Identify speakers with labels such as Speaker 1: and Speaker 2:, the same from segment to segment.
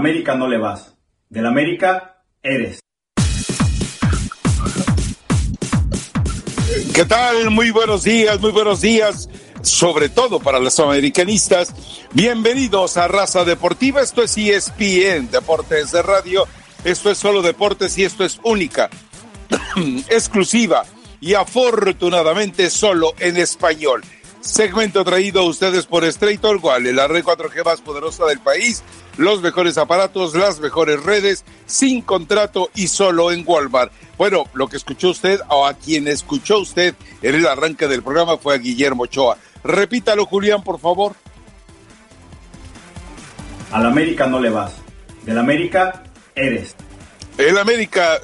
Speaker 1: América no le vas. Del América eres.
Speaker 2: ¿Qué tal? Muy buenos días, muy buenos días, sobre todo para los americanistas. Bienvenidos a Raza Deportiva. Esto es ESPN, Deportes de Radio. Esto es solo deportes y esto es única, exclusiva y afortunadamente solo en español. Segmento traído a ustedes por Straight Wall, la red 4G más poderosa del país, los mejores aparatos, las mejores redes, sin contrato y solo en Walmart. Bueno, lo que escuchó usted o a quien escuchó usted en el arranque del programa fue a Guillermo Ochoa. Repítalo, Julián, por favor.
Speaker 1: Al América no le vas. Del América eres.
Speaker 2: El América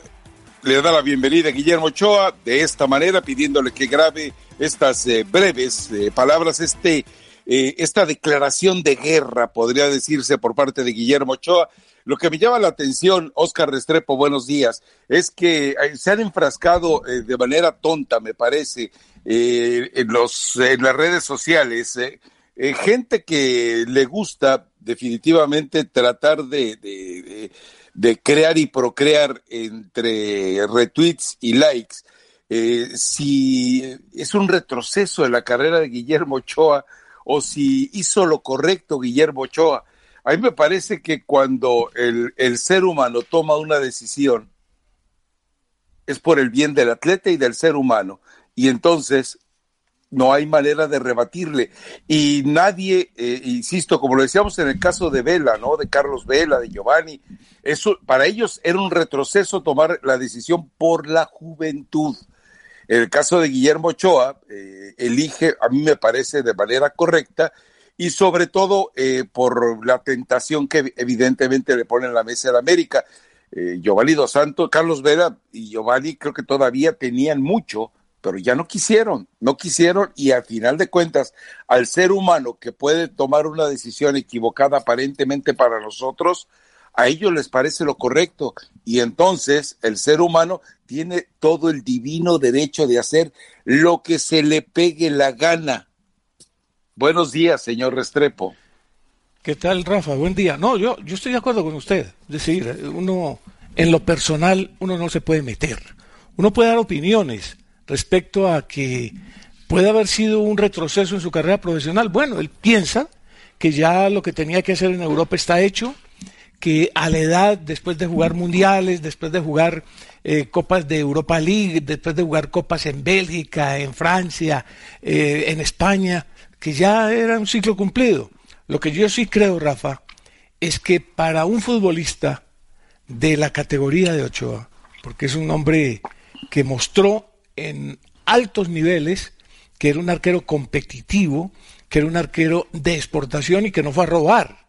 Speaker 2: le da la bienvenida a Guillermo Ochoa de esta manera, pidiéndole que grabe estas eh, breves eh, palabras, este, eh, esta declaración de guerra, podría decirse, por parte de Guillermo Ochoa. Lo que me llama la atención, Oscar Restrepo, buenos días, es que se han enfrascado de manera tonta, me parece, en, los, en las redes sociales, gente que le gusta definitivamente tratar de- de crear y procrear entre retweets y likes. Eh, si es un retroceso en la carrera de Guillermo Ochoa o si hizo lo correcto Guillermo Ochoa. A mí me parece que cuando el, el ser humano toma una decisión es por el bien del atleta y del ser humano. Y entonces no hay manera de rebatirle. Y nadie, eh, insisto, como lo decíamos en el caso de Vela, ¿no? De Carlos Vela, de Giovanni, eso para ellos era un retroceso tomar la decisión por la juventud. El caso de Guillermo Ochoa, eh, elige, a mí me parece, de manera correcta y sobre todo eh, por la tentación que evidentemente le pone en la mesa de América. Eh, Giovanni Dos Santos, Carlos Vela y Giovanni creo que todavía tenían mucho, pero ya no quisieron, no quisieron y al final de cuentas, al ser humano que puede tomar una decisión equivocada aparentemente para nosotros, a ellos les parece lo correcto y entonces el ser humano tiene todo el divino derecho de hacer lo que se le pegue la gana. Buenos días, señor Restrepo.
Speaker 3: ¿Qué tal, Rafa? Buen día. No, yo, yo estoy de acuerdo con usted. Es decir, uno, en lo personal, uno no se puede meter. Uno puede dar opiniones respecto a que puede haber sido un retroceso en su carrera profesional. Bueno, él piensa que ya lo que tenía que hacer en Europa está hecho, que a la edad, después de jugar mundiales, después de jugar eh, copas de Europa League, después de jugar copas en Bélgica, en Francia, eh, en España, que ya era un ciclo cumplido. Lo que yo sí creo, Rafa, es que para un futbolista de la categoría de Ochoa, porque es un hombre que mostró en altos niveles que era un arquero competitivo, que era un arquero de exportación y que no fue a robar.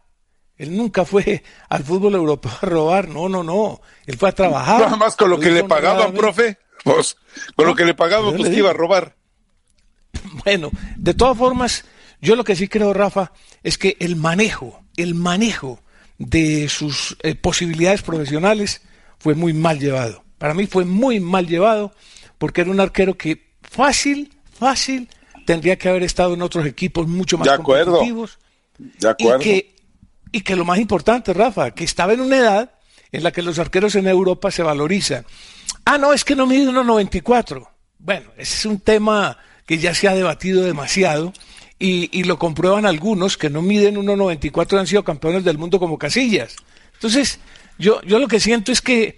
Speaker 3: Él nunca fue al fútbol europeo a robar, no, no, no. Él fue a trabajar.
Speaker 2: Nada más con lo que le pagaban, profe. Pues, con lo que le pagaban, pues iba a robar.
Speaker 3: Bueno, de todas formas, yo lo que sí creo, Rafa, es que el manejo, el manejo de sus eh, posibilidades profesionales fue muy mal llevado. Para mí fue muy mal llevado porque era un arquero que fácil, fácil, tendría que haber estado en otros equipos mucho más
Speaker 2: De acuerdo.
Speaker 3: competitivos.
Speaker 2: De acuerdo.
Speaker 3: Y que, y que lo más importante, Rafa, que estaba en una edad en la que los arqueros en Europa se valorizan. ah, no, es que no mide 1,94. Bueno, ese es un tema que ya se ha debatido demasiado y, lo comprueban algunos que no miden 1,94 han sido campeones del mundo como Casillas. Entonces, yo, yo lo que siento es que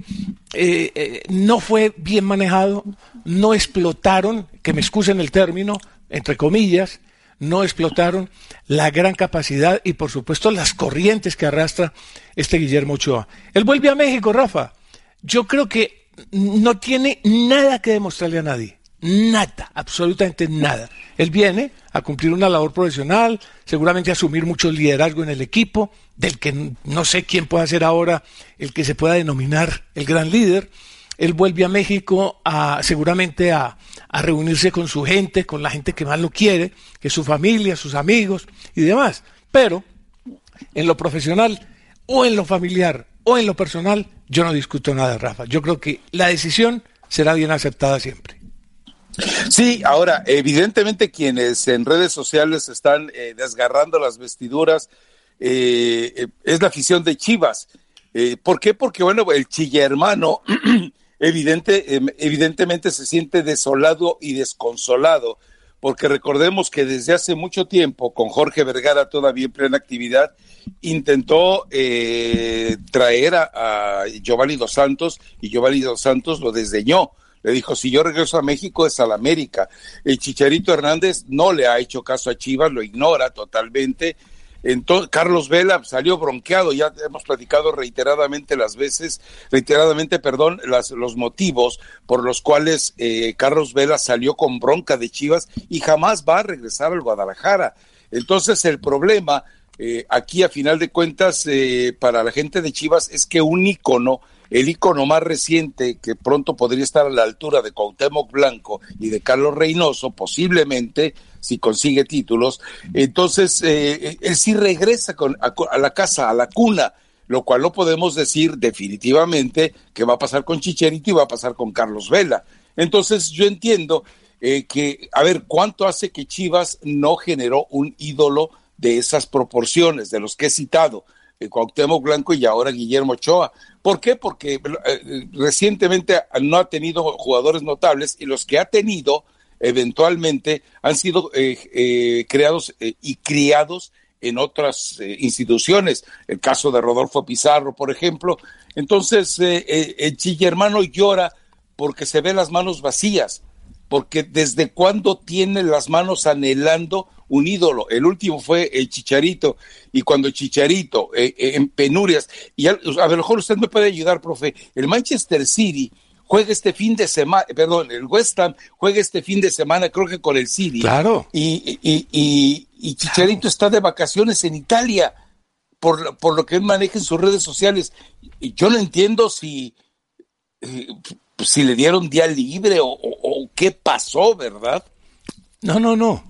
Speaker 3: eh, eh, no fue bien manejado, no explotaron, que me excusen el término, entre comillas, no explotaron la gran capacidad y por supuesto las corrientes que arrastra este Guillermo Ochoa. Él vuelve a México, Rafa. Yo creo que no tiene nada que demostrarle a nadie. Nada, absolutamente nada. Él viene a cumplir una labor profesional, seguramente a asumir mucho liderazgo en el equipo, del que no sé quién pueda ser ahora el que se pueda denominar el gran líder. Él vuelve a México a, seguramente a, a reunirse con su gente, con la gente que más lo quiere, que es su familia, sus amigos y demás. Pero en lo profesional o en lo familiar o en lo personal, yo no discuto nada, Rafa. Yo creo que la decisión será bien aceptada siempre.
Speaker 2: Sí, ahora, evidentemente quienes en redes sociales están eh, desgarrando las vestiduras eh, eh, es la afición de Chivas. ¿Por qué? Porque, bueno, el chilla hermano evidente, em, evidentemente se siente desolado y desconsolado, porque recordemos que desde hace mucho tiempo, con Jorge Vergara todavía en plena actividad, intentó eh, traer a, a Giovanni Dos Santos y Giovanni Dos Santos lo desdeñó. Le dijo, si yo regreso a México es a la América. El Chicharito Hernández no le ha hecho caso a Chivas, lo ignora totalmente. Entonces, Carlos Vela salió bronqueado, ya hemos platicado reiteradamente las veces, reiteradamente, perdón, las, los motivos por los cuales eh, Carlos Vela salió con bronca de Chivas y jamás va a regresar al Guadalajara. Entonces, el problema eh, aquí, a final de cuentas, eh, para la gente de Chivas es que un ícono el icono más reciente que pronto podría estar a la altura de Cuauhtémoc Blanco y de Carlos Reynoso, posiblemente, si consigue títulos, entonces eh, él sí regresa a, la casa, a la cuna, lo cual no podemos decir definitivamente que va a pasar con Chicherito y va a pasar con Carlos Vela. Entonces yo entiendo eh, que, a ver, ¿cuánto hace que Chivas no generó un ídolo de esas proporciones, de los que he citado? Eh, Cuauhtémoc Blanco y ahora Guillermo Ochoa. ¿Por qué? Porque eh, recientemente no ha tenido jugadores notables y los que ha tenido eventualmente han sido eh, eh, creados eh, y criados en otras eh, instituciones. El caso de Rodolfo Pizarro, por ejemplo. Entonces, eh, eh, el chillermano llora porque se ve las manos vacías, porque desde cuándo tiene las manos anhelando un ídolo. El último fue el Chicharito, y cuando el Chicharito, en penurias, y a, a lo mejor usted me puede ayudar, profe, el Manchester City juega este fin de semana, perdón, el West Ham juega este fin de semana, creo que con el City.
Speaker 3: Claro.
Speaker 2: Y, y, y, y Chicharito está de vacaciones en Italia, por, por lo que él maneja en sus redes sociales. Y yo no entiendo si, eh, si le dieron día libre o, o, o qué pasó, ¿verdad?
Speaker 3: No, no, no.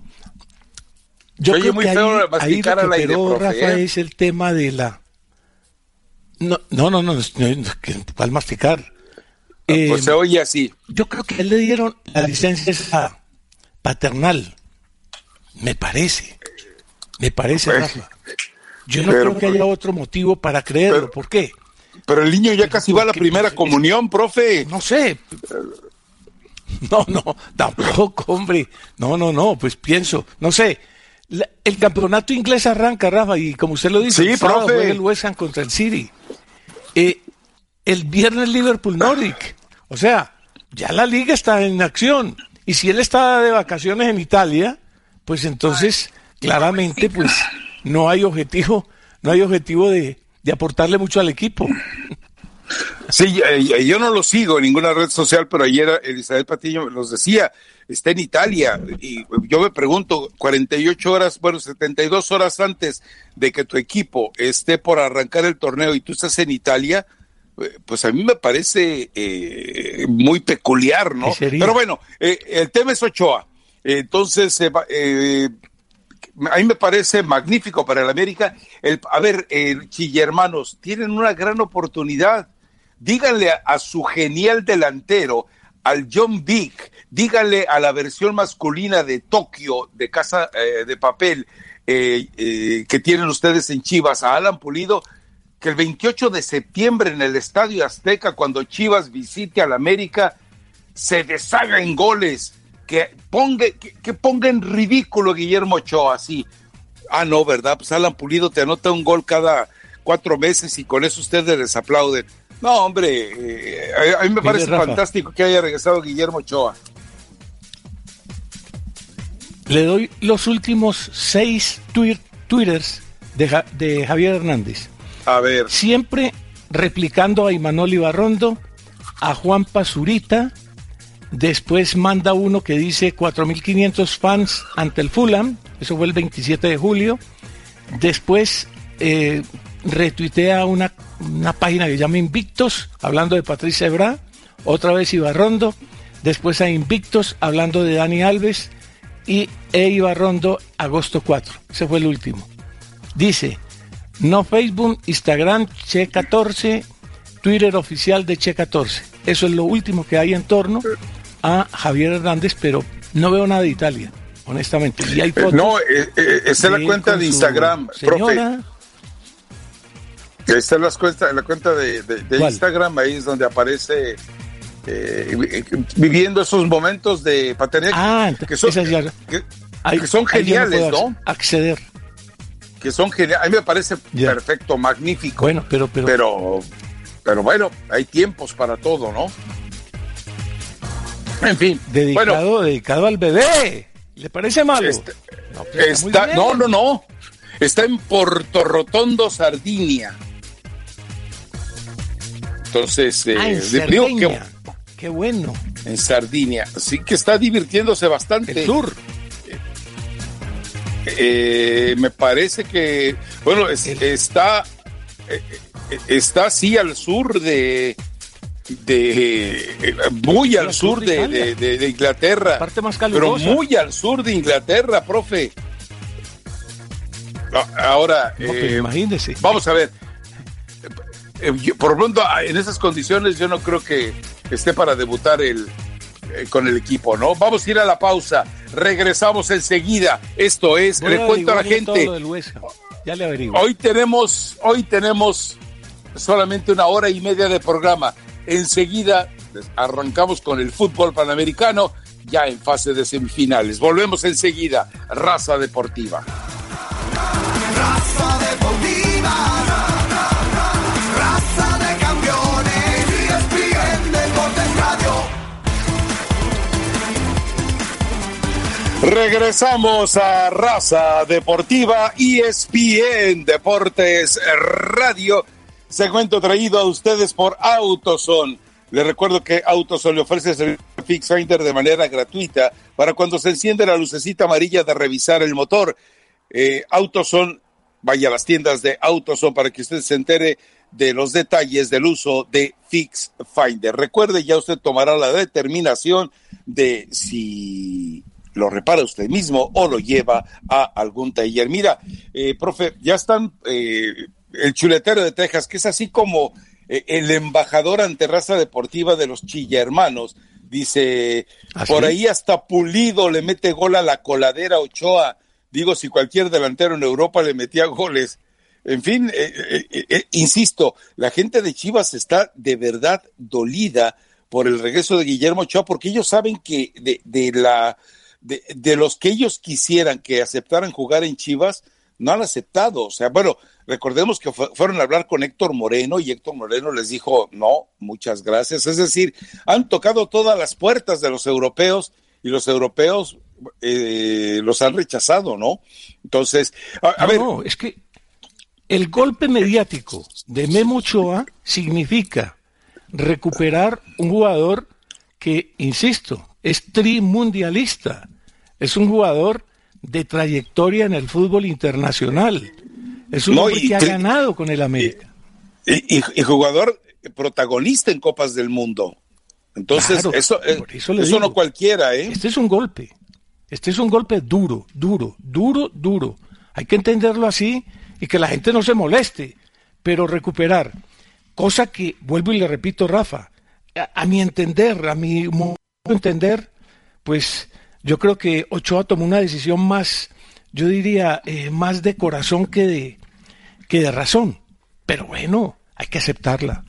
Speaker 3: Yo creo
Speaker 2: muy
Speaker 3: que
Speaker 2: feo
Speaker 3: ahí, ahí lo que Rafa,
Speaker 2: ¿eh?
Speaker 3: es el tema de la... No, no, no, no, no, ¿cuál masticar? Eh,
Speaker 2: Pues se oye así.
Speaker 3: yo creo que él le dieron la licencia esa paternal. Me parece. Me parece,
Speaker 2: Pues,
Speaker 3: Rafa. Yo no
Speaker 2: pero-
Speaker 3: creo que haya otro motivo para creerlo.
Speaker 2: pero-
Speaker 3: ¿Por qué?
Speaker 2: Pero el niño ya casi va a la primera
Speaker 3: pues,
Speaker 2: comunión, profe.
Speaker 3: No sé. No, no, tampoco, hombre. No, no, no, pues pienso, no sé. La- el campeonato inglés arranca, Rafa, y como usted lo dice,
Speaker 2: Sí,
Speaker 3: el
Speaker 2: profe.
Speaker 3: el West Ham contra el City. Eh, el viernes Liverpool Nordic. O sea, ya la liga está en acción. Y si él está de vacaciones en Italia, pues entonces, claramente, pues no hay objetivo, no hay objetivo de, de aportarle mucho al equipo.
Speaker 2: Sí, eh, yo no lo sigo en ninguna red social, pero ayer Elizabeth Patiño nos decía, está en Italia, y yo me pregunto, 48 horas, bueno, 72 horas antes de que tu equipo esté por arrancar el torneo y tú estás en Italia, eh, pues a mí me parece eh, muy peculiar, ¿no? Pero bueno, eh, el tema es Ochoa. Entonces, eh, a mí me parece magnífico para el América. El, a ver, eh, Chillermanos, tienen una gran oportunidad. Díganle a, a su genial delantero, al John Vick, díganle a la versión masculina de Tokio, de Casa de Papel, eh, eh, que tienen ustedes en Chivas, a Alan Pulido, que el 28 de septiembre en el Estadio Azteca, cuando Chivas visite al América, se deshaga en goles, que ponga, que, que ponga en ridículo a Guillermo Ochoa así. Ah, no, ¿verdad? Pues Alan Pulido te anota un gol cada cuatro meses y con eso ustedes les aplauden. No, hombre, eh, a, a, mí me parece
Speaker 3: Rafa.
Speaker 2: fantástico que haya regresado Guillermo Ochoa.
Speaker 3: Le doy los últimos seis twi- twitters de, Ja- de Javier Hernández.
Speaker 2: Ver,
Speaker 3: Siempre replicando a Imanol Ibarrondo, a Juan Pazurita. Después manda uno que dice 4.500 fans ante el Fulham. Eso fue el 27 de julio. Después eh, retuitea una, una página que llama Invictos, hablando de Patricia Ebra. Otra vez Ibarrondo. Después a Invictos, hablando de Dani Alves. Y E Ibarrondo, agosto 4. Ese fue el último. Dice, no Facebook, Instagram, Che14, Twitter oficial de Che14. Eso es lo último que hay en torno a Javier Hernández, pero no veo nada de Italia, honestamente. Y hay
Speaker 2: eh,
Speaker 3: fotos
Speaker 2: no, eh, eh,
Speaker 3: de
Speaker 2: la cuenta de Instagram, profe.
Speaker 3: señora.
Speaker 2: Está en las cuenta, la cuenta de, de- de
Speaker 3: ¿Cuál?
Speaker 2: Instagram, ahí es donde aparece eh, vi- viviendo esos momentos de paternidad
Speaker 3: Ah,
Speaker 2: que son,
Speaker 3: ya-
Speaker 2: que, son geniales, ¿no?
Speaker 3: Acceder.
Speaker 2: Que son geniales. A mí me parece perfecto, magnífico.
Speaker 3: Bueno, pero, pero,
Speaker 2: pero, pero bueno, hay tiempos para todo, ¿no? En fin,
Speaker 3: dedicado,
Speaker 2: bueno,
Speaker 3: dedicado al bebé. ¿Le parece malo?
Speaker 2: Este-
Speaker 3: No, pues está
Speaker 2: no, no, no, está en Porto Rotondo, Sardinia. Entonces, eh,
Speaker 3: Ah, en
Speaker 2: digo
Speaker 3: Cerdeña. Qué bueno.
Speaker 2: en Sardinia. Así que está divirtiéndose bastante.
Speaker 3: El sur.
Speaker 2: Eh, me parece que, bueno, es- está, eh, eh, está así al sur de, de muy al sur
Speaker 3: de
Speaker 2: de, de- de- Inglaterra.
Speaker 3: Parte más
Speaker 2: pero muy al sur de Inglaterra, profe. A- Ahora,
Speaker 3: No,
Speaker 2: eh,
Speaker 3: imagínese.
Speaker 2: Vamos a ver. Por lo pronto, ah, en esas condiciones, yo no creo que esté para debutar el, con el equipo, ¿no? Vamos a ir a la pausa. Regresamos enseguida. Esto es,
Speaker 3: Voy
Speaker 2: le cuento a la gente.
Speaker 3: Ya le averiguo.
Speaker 2: Hoy tenemos, hoy tenemos solamente una hora y media de programa. Enseguida arrancamos con el fútbol panamericano, ya en fase de semifinales. Volvemos enseguida. Raza Deportiva.
Speaker 4: Raza deportiva,
Speaker 2: Regresamos a Raza Deportiva E ESPN Deportes Radio. Segmento traído a ustedes por Autoson. Les recuerdo que Autoson le ofrece el Fix Finder de manera gratuita para cuando se enciende la lucecita amarilla de revisar el motor. Eh, Autoson, vaya a las tiendas de Autoson para que usted se entere de los detalles del uso de Fix Finder. Recuerde, ya usted tomará la determinación de si lo repara usted mismo o lo lleva a algún taller. Mira, eh, profe, ya están eh, el chuletero de Texas, que es así como eh, el embajador ante raza deportiva de los Chilla Hermanos. Dice,
Speaker 3: ¿Ah,
Speaker 2: por ahí hasta Pulido le mete gol a la coladera Ochoa. Digo, si cualquier delantero en Europa le metía goles. En fin, eh, insisto, la gente de Chivas está de verdad dolida por el regreso de Guillermo Ochoa, porque ellos saben que de, de la de, de los que ellos quisieran que aceptaran jugar en Chivas, no han aceptado. O sea, bueno, recordemos que fue- fueron a hablar con Héctor Moreno y Héctor Moreno les dijo, no, muchas gracias. Es decir, han tocado todas las puertas de los europeos y los europeos eh, los han rechazado, ¿no? Entonces, a, a
Speaker 3: No,
Speaker 2: ver,
Speaker 3: no, es que el golpe mediático de Memo Ochoa significa recuperar un jugador que, insisto, es trimundialista. Es un jugador de trayectoria en el fútbol internacional. Es un
Speaker 2: No,
Speaker 3: hombre que ha ganado con el América.
Speaker 2: y, y- y jugador protagonista en Copas del Mundo. Entonces,
Speaker 3: Claro,
Speaker 2: eso, eh,
Speaker 3: eso
Speaker 2: no cualquiera, ¿eh?
Speaker 3: Este es un golpe. Este es un golpe duro, duro, duro, duro. Hay que entenderlo así y que la gente no se moleste, pero recuperar. Cosa que, vuelvo y le repito, Rafa, a, a mi entender, a mi entender, pues yo creo que Ochoa tomó una decisión más, yo diría, eh, más de corazón que de, que de razón. pero bueno, hay que aceptarla,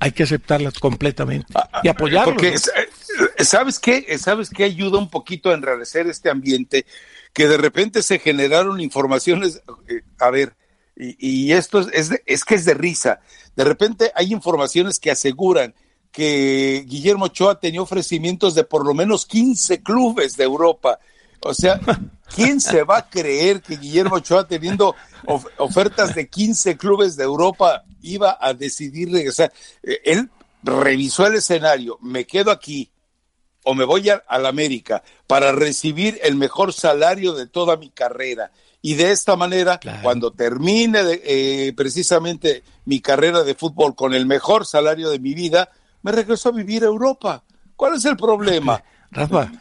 Speaker 3: hay que aceptarla completamente y apoyarlo.
Speaker 2: Porque, eh, ¿sabes qué? ¿Sabes qué ayuda un poquito a enrarecer este ambiente? Que de repente se generaron informaciones, eh, a ver, y, y esto es, es, es que es de risa. De repente hay informaciones que aseguran que Guillermo Ochoa tenía ofrecimientos de por lo menos 15 clubes de Europa. O sea, ¿quién se va a creer que Guillermo Ochoa teniendo of ofertas de 15 clubes de Europa iba a decidir regresar? Eh, él revisó el escenario, me quedo aquí o me voy a, a la América para recibir el mejor salario de toda mi carrera. Y de esta manera, claro. cuando termine de, eh, precisamente mi carrera de fútbol con el mejor salario de mi vida, me regreso a vivir a Europa. ¿Cuál es el problema?
Speaker 3: Rafa,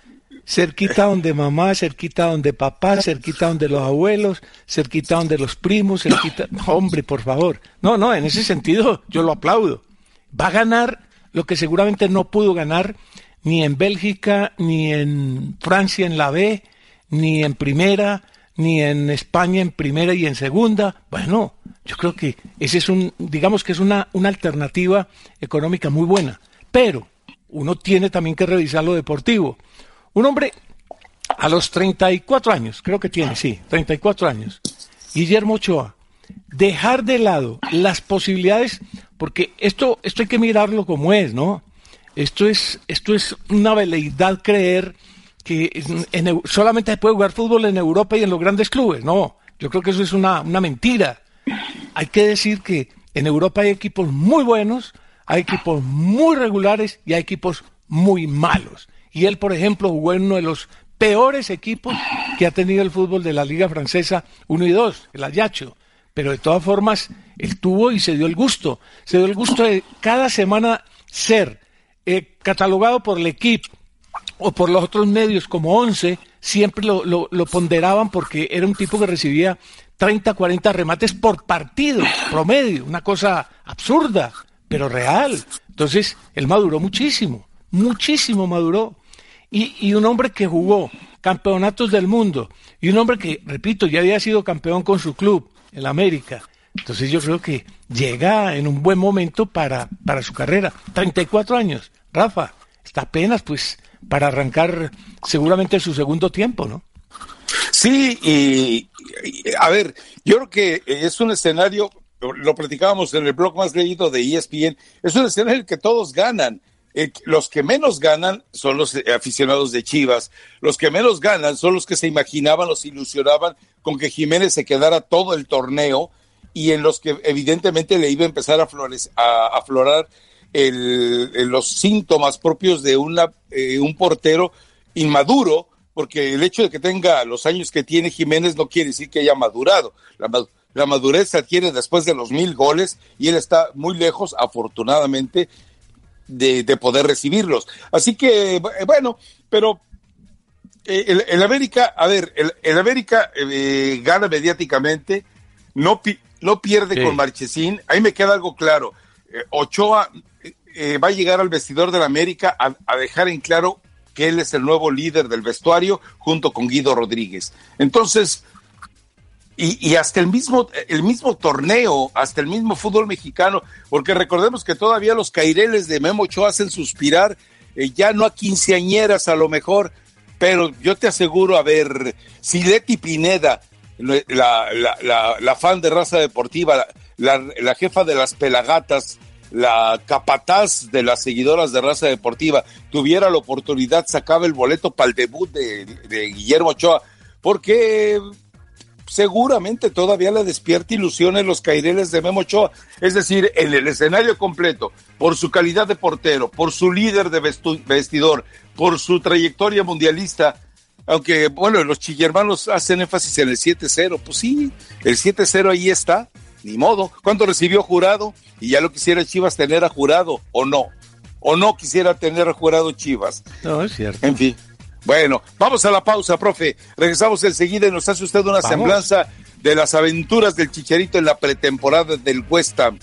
Speaker 3: cerquita donde mamá, cerquita donde papá, cerquita donde los abuelos, cerquita donde los primos, cerquita... Hombre, por favor. No, no, en ese sentido yo lo aplaudo. Va a ganar lo que seguramente no pudo ganar ni en Bélgica, ni en Francia en la B, ni en primera, ni en España en primera y en segunda. Bueno, yo creo que ese es un, digamos que es una, una alternativa económica muy buena. Pero uno tiene también que revisar lo deportivo. Un hombre a los 34 años, creo que tiene, sí, 34 años, Guillermo Ochoa, dejar de lado las posibilidades, porque esto, esto hay que mirarlo como es, ¿no? Esto es, esto es una veleidad creer que en, en, solamente se puede jugar fútbol en Europa y en los grandes clubes. No, yo creo que eso es una, una mentira. Hay que decir que en Europa hay equipos muy buenos, hay equipos muy regulares y hay equipos muy malos. Y él, por ejemplo, jugó en uno de los peores equipos que ha tenido el fútbol de la Liga Francesa 1 y 2, el Ayacho. Pero de todas formas, él tuvo y se dio el gusto. Se dio el gusto de cada semana ser eh, catalogado por el equipo o por los otros medios como 11, siempre lo, ponderaban porque era un tipo que recibía 30, 40 remates por partido, promedio, una cosa absurda, pero real. Entonces, él maduró muchísimo, muchísimo maduró. Y, y un hombre que jugó campeonatos del mundo, y un hombre que, repito, ya había sido campeón con su club, el América. Entonces yo creo que llega en un buen momento para, para su carrera. 34 años, Rafa, está apenas pues para arrancar seguramente su segundo tiempo, ¿no?
Speaker 2: Sí, y, a ver, yo creo que es un escenario, lo platicábamos en el blog más leído de ESPN, es un escenario en el que todos ganan. Los que menos ganan son los aficionados de Chivas, los que menos ganan son los que se imaginaban, los ilusionaban con que Jiménez se quedara todo el torneo y en los que evidentemente le iba a empezar a, flores, a, aflorar el, los síntomas propios de una, eh, un portero inmaduro, porque el hecho de que tenga los años que tiene Jiménez no quiere decir que haya madurado. La, la madurez se adquiere después de los mil goles y él está muy lejos, afortunadamente, de, de poder recibirlos. Así que, bueno, pero eh, el, el, América, a ver, el, el América eh, gana mediáticamente, no, pi no pierde sí. con Marchesín. Ahí me queda algo claro. Eh, Ochoa eh, va a llegar al vestidor del América a, a, dejar en claro que él es el nuevo líder del vestuario junto con Guido Rodríguez. Entonces, y, hasta el mismo, el mismo torneo, hasta el mismo fútbol mexicano, porque recordemos que todavía los caireles de Memo Ochoa hacen suspirar, eh, ya no a quinceañeras a lo mejor, pero yo te aseguro, a ver, si Leti Pineda, la, fan de raza deportiva, la jefa de las pelagatas, la capataz de las seguidoras de raza deportiva tuviera la oportunidad, sacaba el boleto para el debut de, Guillermo Ochoa, porque seguramente todavía le despierta ilusiones los caireles de Memo Ochoa, es decir, en el escenario completo, por su calidad de portero, por su líder de vestidor, por su trayectoria mundialista, aunque, bueno, los chillermanos hacen énfasis en el 7-0, pues sí, el 7-0 ahí está, ni modo. ¿Cuánto recibió jurado? Y ya lo quisiera Chivas tener a jurado, o no. O no quisiera tener a jurado Chivas.
Speaker 3: No, es cierto.
Speaker 2: En fin. Bueno, vamos a la pausa, profe. Regresamos enseguida y nos hace usted una vamos. semblanza de las aventuras del Chicharito en la pretemporada del West Ham.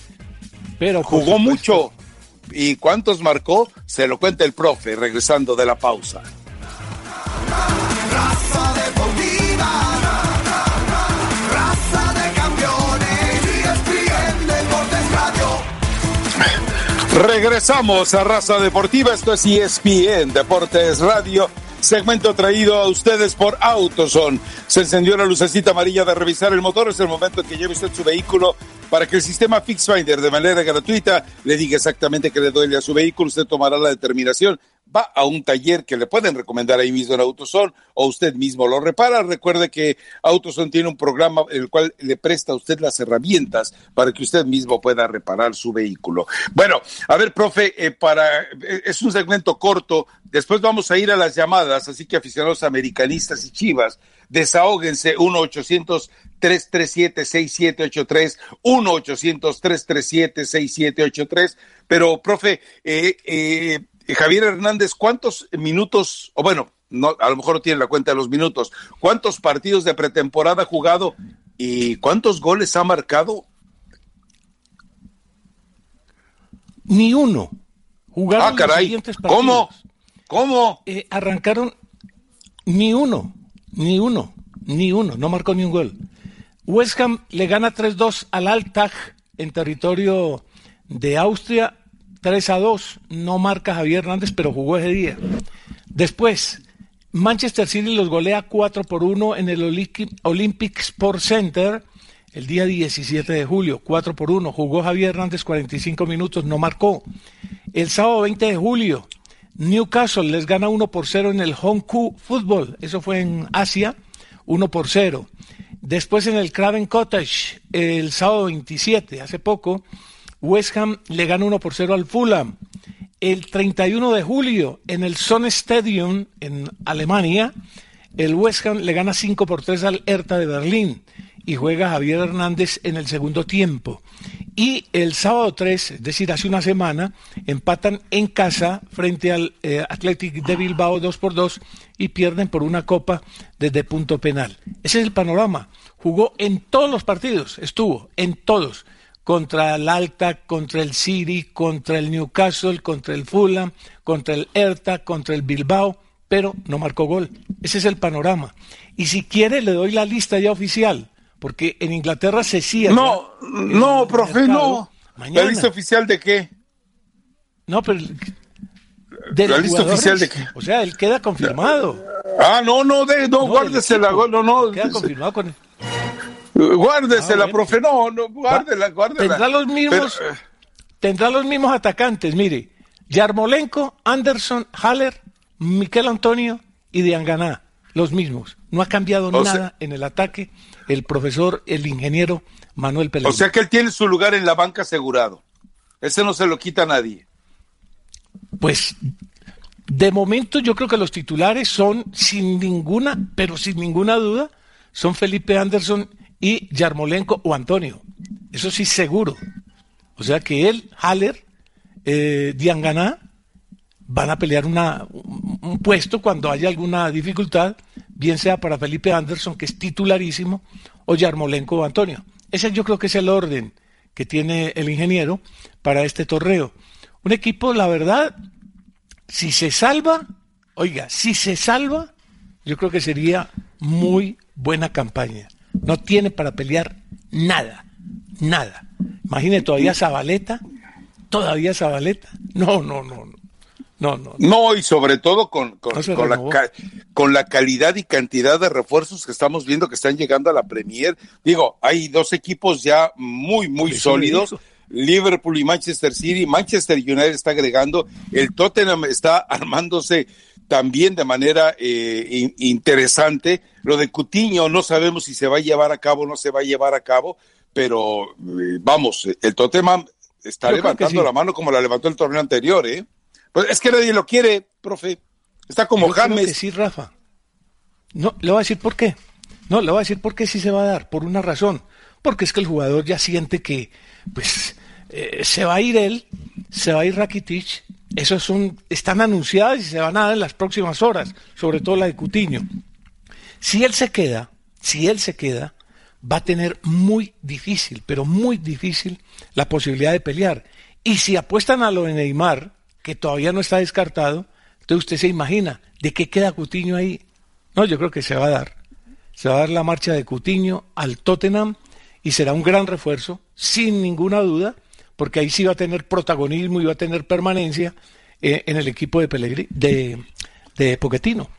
Speaker 3: Pero
Speaker 2: jugó mucho. ¿Y cuántos marcó? Se lo cuenta el profe regresando de la pausa.
Speaker 4: Raza de
Speaker 2: Regresamos a Raza Deportiva, esto es ESPN Deportes Radio, segmento traído a ustedes por Autoson. Se encendió la lucecita amarilla de revisar el motor, es el momento en que lleve usted su vehículo para que el sistema FixFinder de manera gratuita le diga exactamente qué le duele a su vehículo, usted tomará la determinación va a un taller que le pueden recomendar ahí mismo en Autoson o usted mismo lo repara. Recuerde que Autoson tiene un programa en el cual le presta a usted las herramientas para que usted mismo pueda reparar su vehículo. Bueno, a ver, profe, eh, para eh, es un segmento corto. Después vamos a ir a las llamadas, así que aficionados americanistas y chivas, desahóguense 1-800-337-6783, 1-800-337-6783. Pero, profe, eh, eh, Javier Hernández, ¿cuántos minutos, o bueno, no, a lo mejor no tiene la cuenta de los minutos, cuántos partidos de pretemporada ha jugado y cuántos goles ha marcado?
Speaker 3: Ni uno. Jugaron
Speaker 2: ah, caray.
Speaker 3: los siguientes partidos.
Speaker 2: ¿Cómo? ¿Cómo?
Speaker 3: Eh, arrancaron ni uno, ni uno, ni uno, no marcó ni un gol. West Ham le gana 3-2 al Altag en territorio de Austria 3 a 2. No marca Javier Hernández, pero jugó ese día. Después, Manchester City los golea 4 por 1 en el Olympic Sport Center el día 17 de julio, 4 por 1. Jugó Javier Hernández 45 minutos, no marcó. El sábado 20 de julio, Newcastle les gana 1 por 0 en el Hongkou Football. Eso fue en Asia, 1 por 0. Después en el Craven Cottage, el sábado 27, hace poco, West Ham le gana 1 por 0 al Fulham. El 31 de julio, en el Son Stadium, en Alemania, el West Ham le gana 5 por 3 al Hertha de Berlín y juega Javier Hernández en el segundo tiempo. Y el sábado 3, es decir, hace una semana, empatan en casa frente al eh, Athletic de Bilbao 2 por 2 y pierden por una copa desde punto penal. Ese es el panorama. Jugó en todos los partidos, estuvo en todos contra el Alta, contra el City, contra el Newcastle, contra el Fulham, contra el Hertha, contra el Bilbao, pero no marcó gol. Ese es el panorama. Y si quiere le doy la lista ya oficial, porque en Inglaterra se cierra.
Speaker 2: No, no, profe, no. ¿La lista oficial de qué?
Speaker 3: No, pero
Speaker 2: ¿La lista oficial de qué?
Speaker 3: O sea, él queda confirmado.
Speaker 2: Ah, no, no, de, no, guárdese la, no, no.
Speaker 3: Queda confirmado con
Speaker 2: Guárdesela, ah, profe, no, no, guárdela, guárdela.
Speaker 3: Tendrá los mismos, eh, tendrá los mismos atacantes, mire, Yarmolenko, Anderson, Haller, Miquel Antonio y Dianganá, los mismos. No ha cambiado nada en el ataque el profesor, el ingeniero Manuel Pelé.
Speaker 2: O sea que él tiene su lugar en la banca asegurado. Ese no se lo quita a nadie.
Speaker 3: Pues de momento yo creo que los titulares son sin ninguna, pero sin ninguna duda, son Felipe Anderson y Yarmolenko o Antonio. Eso sí, seguro. O sea que él, Haller, eh, Dianganá, van a pelear una, un puesto cuando haya alguna dificultad, bien sea para Felipe Anderson, que es titularísimo, o Yarmolenko o Antonio. Ese yo creo que es el orden que tiene el ingeniero para este torneo. Un equipo, la verdad, si se salva, oiga, si se salva, yo creo que sería muy buena campaña. No tiene para pelear nada, nada. Imagine todavía Zabaleta, todavía Zabaleta. No, no, no, no. No, no,
Speaker 2: no. y sobre todo con, con, la, con la calidad y cantidad de refuerzos que estamos viendo que están llegando a la Premier. Digo, hay dos equipos ya muy, muy sólidos. Liverpool y Manchester City. Manchester United está agregando. El Tottenham está armándose también de manera eh, interesante. Lo de Cutiño no sabemos si se va a llevar a cabo o no se va a llevar a cabo, pero eh, vamos, el Tottenham está levantando la mano como la levantó el torneo anterior, ¿eh? Pues es que nadie lo quiere, profe. Está como
Speaker 3: Yo
Speaker 2: James.
Speaker 3: sí, Rafa. No, le voy a decir por qué. No, le voy a decir por qué sí se va a dar, por una razón. Porque es que el jugador ya siente que, pues, eh, se va a ir él, se va a ir Rakitic, esos son, están anunciadas y se van a dar en las próximas horas, sobre todo la de Cutiño. Si él se queda, si él se queda, va a tener muy difícil, pero muy difícil la posibilidad de pelear. Y si apuestan a lo de Neymar, que todavía no está descartado, entonces usted se imagina, ¿de qué queda Cutiño ahí? No, yo creo que se va a dar. Se va a dar la marcha de Cutiño al Tottenham y será un gran refuerzo, sin ninguna duda, porque ahí sí va a tener protagonismo y va a tener permanencia eh, en el equipo de Pellegrini, de, de Pochettino.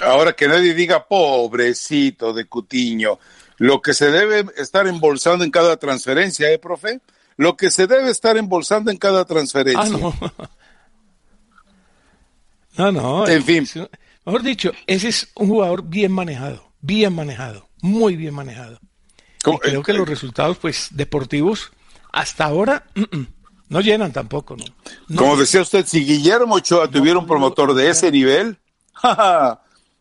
Speaker 2: Ahora que nadie diga pobrecito de Cutiño, lo que se debe estar embolsando en cada transferencia, ¿eh, profe? Lo que se debe estar embolsando en cada transferencia.
Speaker 3: Ah, no. No, no.
Speaker 2: En fin.
Speaker 3: Mejor dicho, ese es un jugador bien manejado, bien manejado, muy bien manejado. Y creo que los resultados, pues, deportivos, hasta ahora, no llenan tampoco, ¿no? No.
Speaker 2: Como decía usted, si Guillermo Ochoa tuviera un promotor de ese nivel,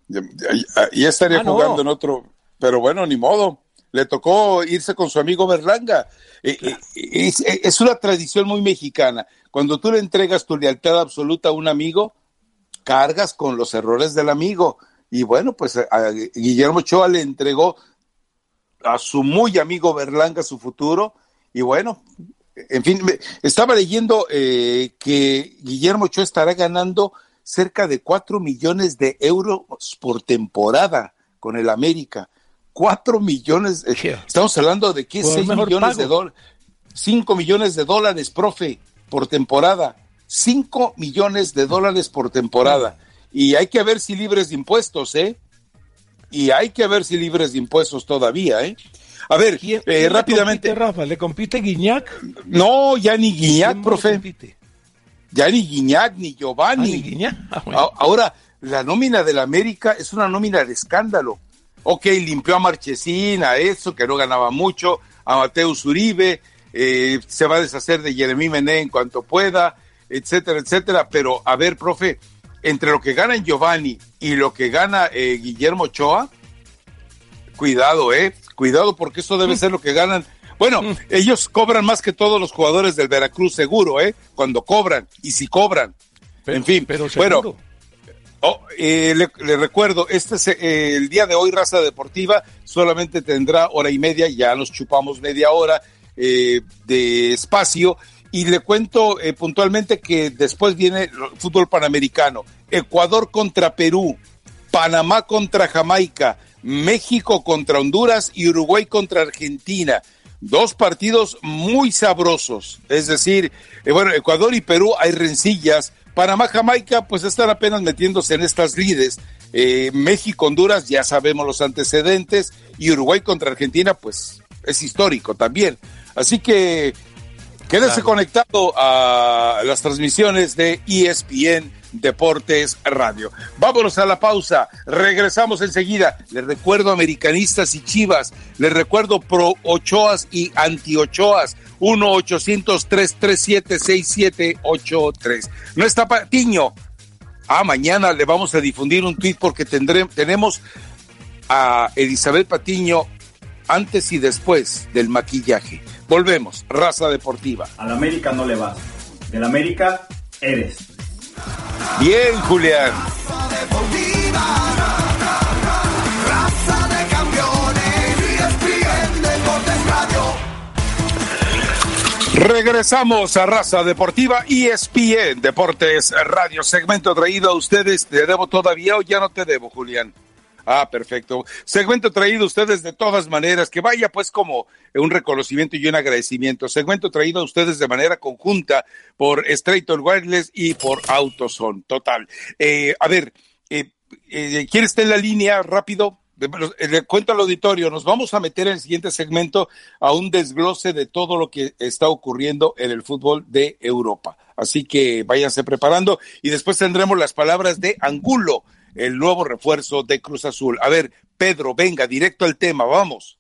Speaker 2: ya, estaría
Speaker 3: Ah,
Speaker 2: jugando en otro. Pero bueno, ni modo. Le tocó irse con su amigo Berlanga. Eh, eh, es, es una tradición muy mexicana. Cuando tú le entregas tu lealtad absoluta a un amigo, cargas con los errores del amigo. Y bueno, pues a, a Guillermo Ochoa le entregó a su muy amigo Berlanga su futuro. Y bueno, en fin, estaba leyendo eh, que Guillermo Ochoa estará ganando cerca de 4 millones de euros por temporada con el América. 4 millones, eh, estamos hablando de que
Speaker 3: Jugador
Speaker 2: 6
Speaker 3: mejor
Speaker 2: millones
Speaker 3: pago.
Speaker 2: de dólares, 5 millones de dólares, profe, por temporada. 5 millones de dólares por temporada. Y hay que ver si libres de impuestos, ¿eh? Y hay que ver si libres de impuestos todavía, ¿eh? A ver,
Speaker 3: ¿Quién-
Speaker 2: eh,
Speaker 3: quién le
Speaker 2: rápidamente.
Speaker 3: compite, Rafa, ¿le compite Guiñac?
Speaker 2: No, ya ni Guiñac,
Speaker 3: ¿Quién más le
Speaker 2: profe.
Speaker 3: compite?
Speaker 2: Ya ni Guiñac, ni
Speaker 3: Ah,
Speaker 2: Giovanni.
Speaker 3: ni Guiñac. Ah, bueno.
Speaker 2: A- Ahora, la nómina del América es una nómina de escándalo. Ok, limpió a Marchesín, a eso, que no ganaba mucho, a Mateus Uribe, eh, se va a deshacer de Jeremí Mené en cuanto pueda, etcétera, etcétera. Pero, a ver, profe, entre lo que gana Giovanni y lo que gana eh, Guillermo Ochoa, cuidado, ¿eh? Cuidado porque eso debe ser lo que ganan. Bueno, ellos cobran más que todos los jugadores del Veracruz, seguro, ¿eh? Cuando cobran, y si cobran.
Speaker 3: Pero-
Speaker 2: en fin,
Speaker 3: pero
Speaker 2: bueno. Oh, eh, le, le recuerdo, este es, eh, el día de hoy, Raza Deportiva, solamente tendrá hora y media, ya nos chupamos media hora eh, de espacio, y le cuento eh, puntualmente que después viene el fútbol panamericano, Ecuador contra Perú, Panamá contra Jamaica, México contra Honduras y Uruguay contra Argentina. Dos partidos muy sabrosos. Es decir, eh, bueno, Ecuador y Perú hay rencillas. Panamá, Jamaica, pues están apenas metiéndose en estas lides. Eh, México, Honduras, ya sabemos los antecedentes. Y Uruguay contra Argentina, pues es histórico también. Así que Quédese conectado a las transmisiones de ESPN Deportes Radio. Vámonos a la pausa. Regresamos enseguida. Les recuerdo americanistas y chivas. Les recuerdo pro ochoas y anti ochoas. 1-800-337-6783. No está Patiño. Ah, mañana le vamos a difundir un tweet porque tendré, tenemos a Elizabeth Patiño antes y después del maquillaje. Volvemos, raza deportiva.
Speaker 1: Al América no le vas. Del América eres.
Speaker 2: Bien, Julián.
Speaker 4: Raza de campeones, ESPN Deportes Radio.
Speaker 2: Regresamos a Raza Deportiva E ESPN Deportes Radio, segmento traído a ustedes. ¿Te debo todavía o ya no te debo, Julián? Ah, perfecto. Segmento traído ustedes de todas maneras, que vaya pues como un reconocimiento y un agradecimiento. Segmento traído a ustedes de manera conjunta por Straighton Wireless y por AutoZone. Total. Eh, a ver, eh, eh, ¿quién está en la línea? Rápido. Le cuento al auditorio, nos vamos a meter en el siguiente segmento a un desglose de todo lo que está ocurriendo en el fútbol de Europa. Así que váyanse preparando y después tendremos las palabras de Angulo, el nuevo refuerzo de Cruz Azul. A ver, Pedro, venga, directo al tema, vamos.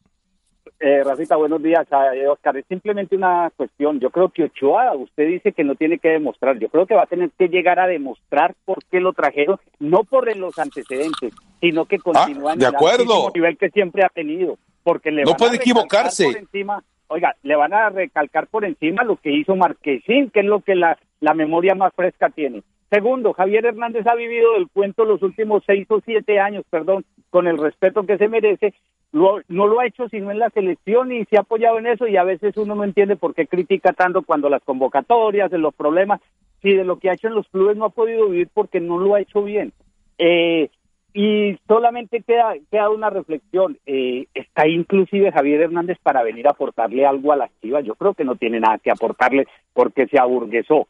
Speaker 5: Eh, Rafita, buenos días. Ah, eh, Oscar, es simplemente una cuestión. Yo creo que Ochoa, usted dice que no tiene que demostrar. Yo creo que va a tener que llegar a demostrar por qué lo trajeron, no por los antecedentes, sino que continúa en
Speaker 2: de
Speaker 5: el
Speaker 2: acuerdo.
Speaker 5: altísimo nivel que siempre ha tenido. Porque le
Speaker 2: No
Speaker 5: van a
Speaker 2: puede
Speaker 5: recalcar
Speaker 2: equivocarse.
Speaker 5: Por encima, oiga, le van a recalcar por encima lo que hizo Marquesín, que es lo que la, la memoria más fresca tiene. Segundo, Javier Hernández ha vivido del cuento los últimos seis o siete años, perdón, con el respeto que se merece. Lo- no lo ha hecho sino en la selección y se ha apoyado en eso y a veces uno no entiende por qué critica tanto cuando las convocatorias, de los problemas, si de lo que ha hecho en los clubes no ha podido vivir porque no lo ha hecho bien. Eh, y solamente queda, queda una reflexión. Eh, está inclusive Javier Hernández para venir a aportarle algo a las Chivas. Yo creo que no tiene nada que aportarle porque se aburguesó.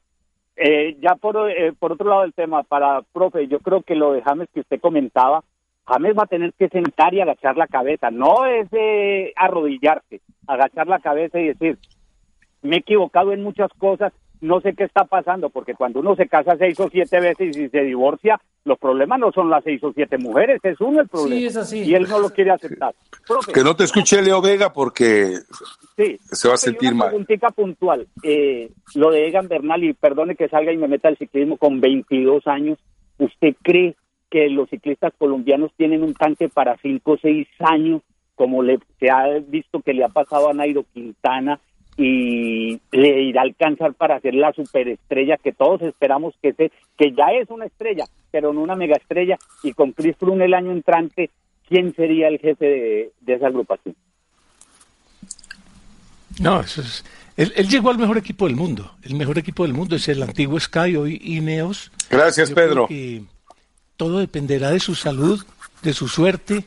Speaker 5: Eh, ya por, eh, por otro lado del tema, para profe, yo creo que lo de James que usted comentaba, James va a tener que sentar y agachar la cabeza, no es de arrodillarse, agachar la cabeza y decir, me he equivocado en muchas cosas, no sé qué está pasando, porque cuando uno se casa seis o siete veces y se divorcia, los problemas no son las seis o siete mujeres, es uno el problema.
Speaker 6: Sí, es así.
Speaker 5: Y él no lo quiere aceptar. Profe,
Speaker 2: Que no te escuche Leo Vega porque
Speaker 5: Sí.
Speaker 2: se va a sentir
Speaker 5: una
Speaker 2: mal.
Speaker 5: preguntita puntual. Eh, lo de Egan Bernal, y perdone que salga y me meta al ciclismo con 22 años, ¿usted cree que los ciclistas colombianos tienen un tanque para 5 o 6 años, como le, se ha visto que le ha pasado a Nairo Quintana, y le irá a alcanzar para ser la superestrella que todos esperamos que se, que ya es una estrella, pero no una mega estrella, y con Chris Froome el año entrante, ¿quién sería el jefe de, de esa agrupación?
Speaker 3: No, eso es. Él, él llegó al mejor equipo del mundo. El mejor equipo del mundo es el antiguo Sky, hoy Ineos.
Speaker 2: Gracias,
Speaker 3: Yo creo
Speaker 2: Pedro.
Speaker 3: que todo dependerá de su salud, de su suerte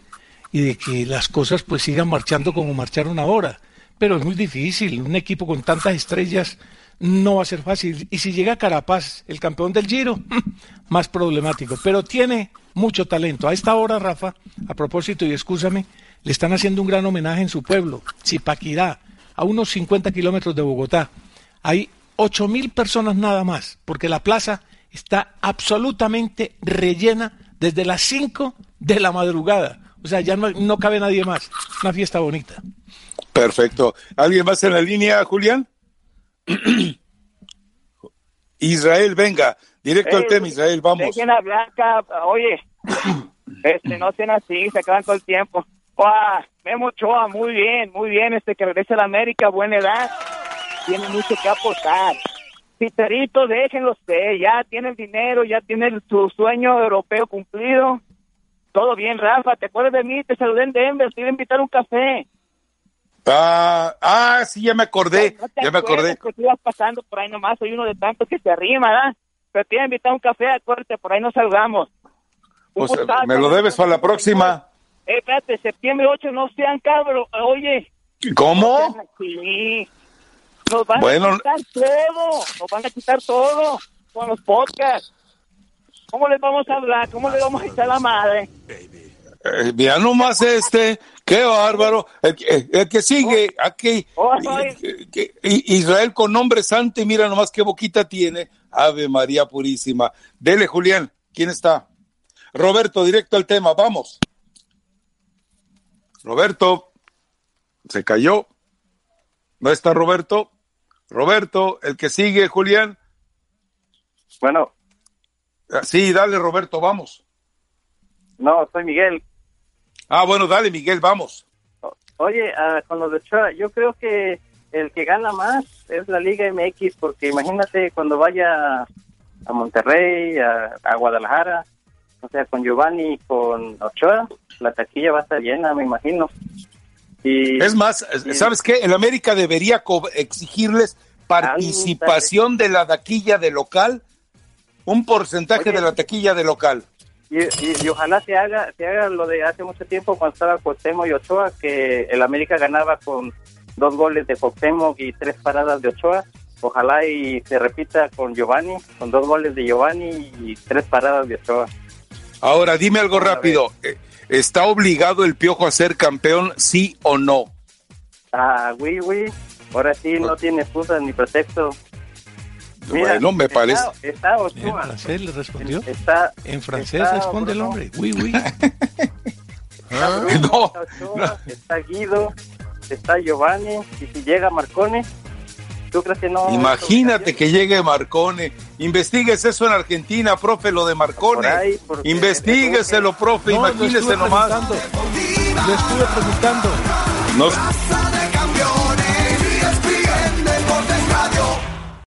Speaker 3: y de que las cosas pues sigan marchando como marcharon ahora. Pero es muy difícil. Un equipo con tantas estrellas no va a ser fácil. Y si llega Carapaz, el campeón del Giro, más problemático. Pero tiene mucho talento. A esta hora, Rafa, a propósito, y escúchame, le están haciendo un gran homenaje en su pueblo, Zipaquirá, a unos 50 kilómetros de Bogotá. Hay 8 mil personas nada más, porque la plaza está absolutamente rellena desde las 5 de la madrugada. O sea, ya no, no cabe nadie más. Una fiesta bonita.
Speaker 2: Perfecto. ¿Alguien más en la línea, Julián? Israel, venga, directo al tema, Israel, vamos.
Speaker 7: Dejen hablar, cap- oye, este, no sean así, se acaban todo el tiempo. Memo Ochoa, muy bien, muy bien, este que regresa a la América, buena edad, tiene mucho que aportar. Piterito, déjenlo usted, ya tiene el dinero, ya tiene su sueño europeo cumplido. Todo bien, Rafa, ¿te acuerdas de mí? Te saludé en Denver, te iba a invitar a un café.
Speaker 2: Ah, ah, sí, ya me acordé,
Speaker 7: ¿No te
Speaker 2: ya me acordé.
Speaker 7: Que tú ibas pasando por ahí nomás, soy uno de tantos que se arrima, ¿verdad? Pero te iba a invitar a un café, acuérdate, por ahí nos salgamos. Un
Speaker 2: Pues,
Speaker 7: gustazo.
Speaker 2: me lo debes para la próxima.
Speaker 7: Eh, espérate, septiembre 8, no sean cabros. Oye, no
Speaker 2: ¿Cómo?
Speaker 7: así. Nos van
Speaker 2: Bueno.
Speaker 7: a quitar todo, nos van a quitar todo con los podcasts. ¿Cómo les vamos a hablar? ¿Cómo les vamos a echar la madre?
Speaker 2: Eh, mira nomás este, qué bárbaro. El, que- el que sigue, aquí, eh, Israel con nombre santo y mira nomás qué boquita tiene. Ave María Purísima. Dele, Julián, ¿quién está? Roberto, directo al tema, vamos. Roberto, se cayó. ¿No está Roberto? Roberto, el que sigue, Julián.
Speaker 7: Bueno,
Speaker 2: Ah, Sí, dale, Roberto, vamos.
Speaker 7: no, soy Miguel.
Speaker 2: Ah, bueno, dale, Miguel, vamos.
Speaker 7: Oye, ah, con los de Ochoa, yo creo que el que gana más es la Liga MX, porque imagínate cuando vaya a Monterrey, a, a Guadalajara, o sea, con Giovanni y con Ochoa, la taquilla va a estar llena, me imagino. Y
Speaker 2: Es más,
Speaker 7: y-
Speaker 2: ¿sabes qué? El América debería exigirles participación de la taquilla de local, un porcentaje
Speaker 7: Oye.
Speaker 2: de la taquilla de local.
Speaker 7: Y, y- y ojalá se haga, se haga lo de hace mucho tiempo cuando estaba Cuauhtémoc y Ochoa, que el América ganaba con dos goles de Cuauhtémoc y tres paradas de Ochoa. Ojalá y se repita con Giovanni, con dos goles de Giovanni y tres paradas de Ochoa.
Speaker 2: Ahora, dime algo rápido. Eh, ¿Está obligado el Piojo a ser campeón, sí o no?
Speaker 7: Ah, oui, oui. Ahora sí no tiene excusa ni pretexto. Mira,
Speaker 2: bueno, me
Speaker 7: está-
Speaker 2: parece.
Speaker 7: Está
Speaker 3: En
Speaker 7: Ochoa.
Speaker 3: francés le respondió.
Speaker 7: Está,
Speaker 3: En francés
Speaker 7: está
Speaker 3: responde el hombre. Oui, oui.
Speaker 7: Está Bruno,
Speaker 2: No,
Speaker 7: está Ochoa, está Guido, está Giovanni, y si llega Marcone, ¿tú crees que no?
Speaker 2: Imagínate que llegue Marcone. Investigues eso en Argentina, profe, lo de Marcone. Investigueselo, profe,
Speaker 3: No,
Speaker 2: imagínese
Speaker 3: estuve
Speaker 2: nomás.
Speaker 3: preguntando. Lo estuve preguntando.
Speaker 2: Nos-